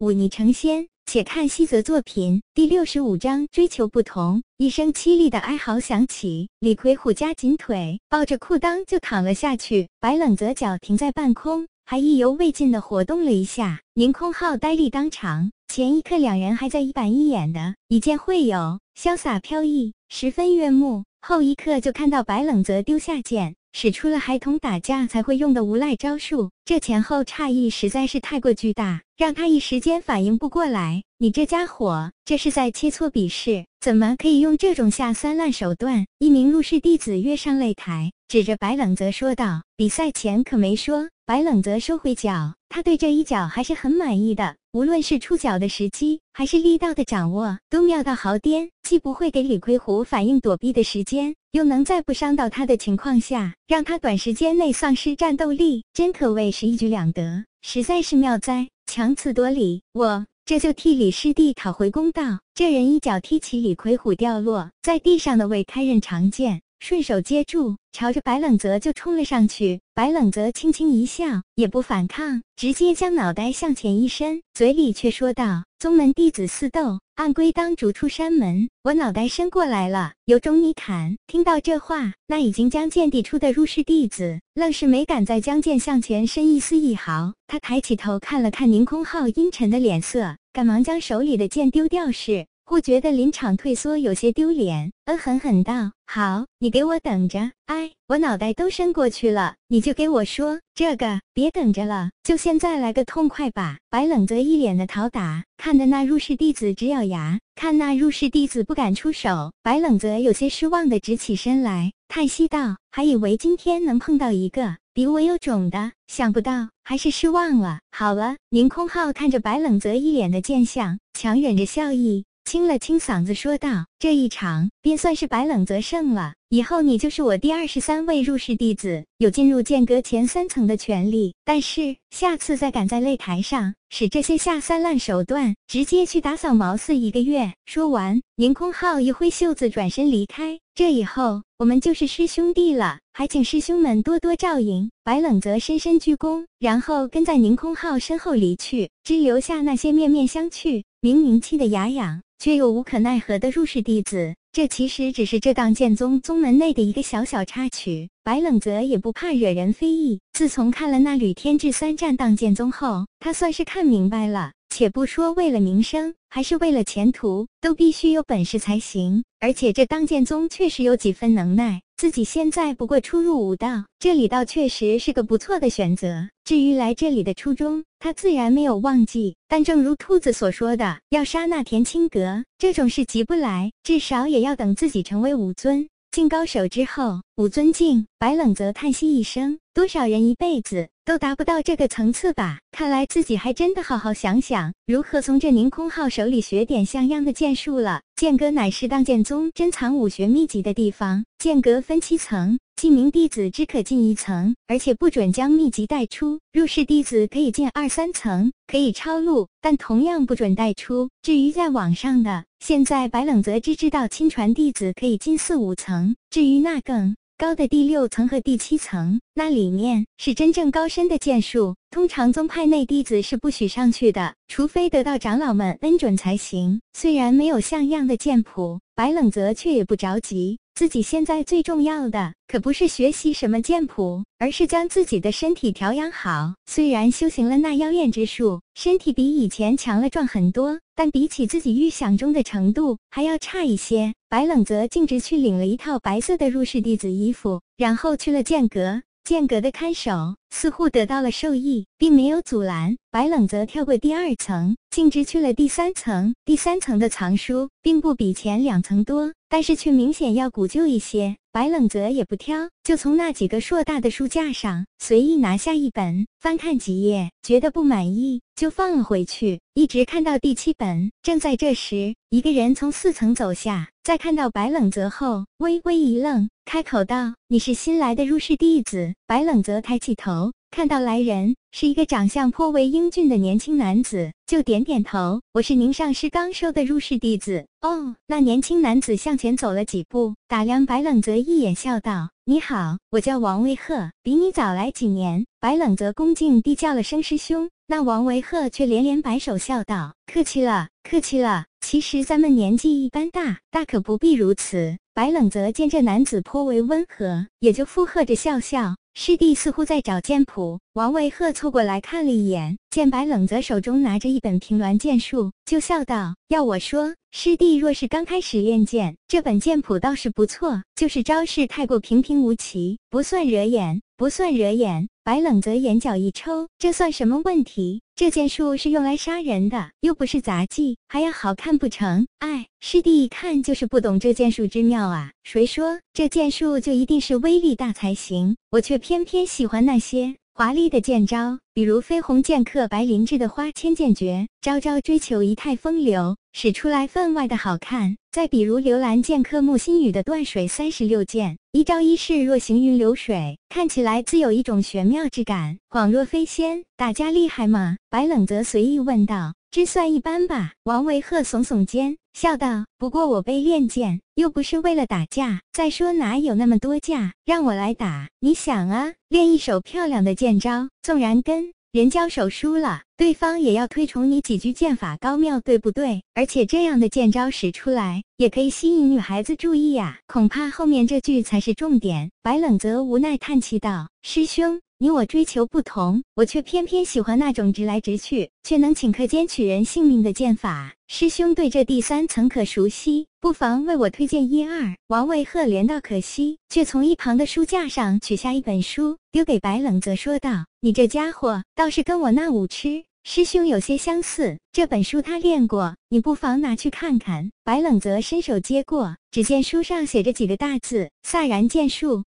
忤逆成仙。且看西泽作品第六十五章追求不同。一声凄厉的哀嚎响起，李魁虎夹紧腿，抱着裤裆就躺了下去。白冷泽脚停在半空，还意犹未尽的活动了一下。宁空浩呆立当场。前一刻两人还在一板一眼的一见会友，潇洒飘逸，十分悦目。后一刻就看到白冷泽丢下剑。使出了孩童打架才会用的无赖招数，这前后差异实在是太过巨大，让他一时间反应不过来。你这家伙，这是在切磋比试？怎么可以用这种下三滥手段？一名入室弟子跃上擂台，指着白冷泽说道：“比赛前可没说。”白冷泽收回脚，他对这一脚还是很满意的，无论是出脚的时机，还是力道的掌握，都妙到毫巅。既不会给李魁虎反应躲避的时间，又能在不伤到他的情况下，让他短时间内丧失战斗力，真可谓是一举两得，实在是妙哉！强词夺理，我这就替李师弟讨回公道。这人一脚踢起李魁虎掉落在地上的未开刃长剑。顺手接住，朝着白冷泽就冲了上去。白冷泽轻轻一笑，也不反抗，直接将脑袋向前一伸，嘴里却说道：“宗门弟子私斗，按规当逐出山门。我脑袋伸过来了，有种你砍！”听到这话，那已经将剑递出的入室弟子，愣是没敢再将剑向前伸一丝一毫。他抬起头看了看宁空浩阴沉的脸色，赶忙将手里的剑丢掉时。不觉得临场退缩有些丢脸，嗯，狠狠道：“好，你给我等着！哎，我脑袋都伸过去了，你就给我说这个，别等着了，就现在来个痛快吧！”白冷泽一脸的讨打，看的那入室弟子直咬牙，看那入室弟子不敢出手，白冷泽有些失望的直起身来，叹息道：“还以为今天能碰到一个比我有种的，想不到还是失望了。”好了，宁空浩看着白冷泽一脸的贱相，强忍着笑意。清了清嗓子，说道：“这一场便算是白冷泽胜了。以后你就是我第二十三位入室弟子，有进入剑阁前三层的权利。但是下次再敢在擂台上使这些下三滥手段，直接去打扫茅寺一个月。”说完，宁空浩一挥袖子，转身离开。这以后我们就是师兄弟了，还请师兄们多多照应。白冷泽深深鞠躬，然后跟在宁空浩身后离去，只留下那些面面相觑、明明气得牙痒。却又无可奈何的入室弟子，这其实只是这档剑宗宗门内的一个小小插曲。白冷泽也不怕惹人非议。自从看了那吕天志三战荡剑宗后，他算是看明白了。且不说为了名声，还是为了前途，都必须有本事才行。而且这当剑宗确实有几分能耐。自己现在不过初入武道，这里倒确实是个不错的选择。至于来这里的初衷，他自然没有忘记。但正如兔子所说的，要杀那田青阁这种事急不来，至少也要等自己成为武尊。进高手之后，武尊境，白冷泽叹息一声：多少人一辈子都达不到这个层次吧？看来自己还真的好好想想，如何从这宁空浩手里学点像样的剑术了。剑阁乃是当剑宗珍藏武学秘籍的地方，剑阁分七层。记名弟子只可进一层，而且不准将秘籍带出。入室弟子可以进二三层，可以抄录，但同样不准带出。至于在网上的，现在白冷泽只知道亲传弟子可以进四五层，至于那更高的第六层和第七层，那里面是真正高深的剑术，通常宗派内弟子是不许上去的，除非得到长老们恩准才行。虽然没有像样的剑谱，白冷泽却也不着急。自己现在最重要的可不是学习什么剑谱，而是将自己的身体调养好。虽然修行了那妖艳之术，身体比以前强了壮很多，但比起自己预想中的程度还要差一些。白冷则径直去领了一套白色的入室弟子衣服，然后去了剑阁。剑阁的看守似乎得到了受益，并没有阻拦白冷泽跳过第二层，径直去了第三层。第三层的藏书并不比前两层多。但是却明显要古旧一些，白冷泽也不挑，就从那几个硕大的书架上随意拿下一本，翻看几页，觉得不满意就放了回去，一直看到第七本。正在这时，一个人从四层走下，在看到白冷泽后，微微一愣，开口道：“你是新来的入室弟子？”白冷泽抬起头。看到来人是一个长相颇为英俊的年轻男子，就点点头：“我是您上师刚收的入室弟子。”哦，那年轻男子向前走了几步，打量白冷泽一眼，笑道：“你好，我叫王维鹤，比你早来几年。”白冷泽恭敬地叫了声师兄。那王维鹤却连连摆手笑道：“客气了，客气了。其实咱们年纪一般大，大可不必如此。”白冷泽见这男子颇为温和，也就附和着笑笑。师弟似乎在找剑谱，王维鹤凑过来看了一眼，见白冷泽手中拿着一本平峦剑术，就笑道：“要我说，师弟若是刚开始练剑，这本剑谱倒是不错，就是招式太过平平无奇，不算惹眼，不算惹眼。”白冷泽眼角一抽，这算什么问题？这剑术是用来杀人的，又不是杂技，还要好看不成？哎，师弟一看就是不懂这剑术之妙啊！谁说这剑术就一定是威力大才行？我却偏偏喜欢那些华丽的剑招，比如飞鸿剑客白灵芝的花千剑诀，招招追求仪态风流，使出来分外的好看。再比如刘兰剑客木心雨的断水三十六剑，一招一式若行云流水，看起来自有一种玄妙之感，恍若飞仙。大家厉害吗？白冷泽随意问道。这算一般吧。王维鹤耸耸肩，笑道：“不过我被练剑，又不是为了打架。再说哪有那么多架让我来打？你想啊，练一手漂亮的剑招，纵然跟……”人交手输了，对方也要推崇你几句剑法高妙，对不对？而且这样的剑招使出来，也可以吸引女孩子注意呀。恐怕后面这句才是重点。白冷泽无奈叹气道：“师兄。”你我追求不同，我却偏偏喜欢那种直来直去，却能顷刻间取人性命的剑法。师兄对这第三层可熟悉，不妨为我推荐一二。王卫赫连道可惜，却从一旁的书架上取下一本书，丢给白冷泽，说道：“你这家伙倒是跟我那舞痴师兄有些相似，这本书他练过，你不妨拿去看看。”白冷泽伸手接过，只见书上写着几个大字：“飒然剑术。”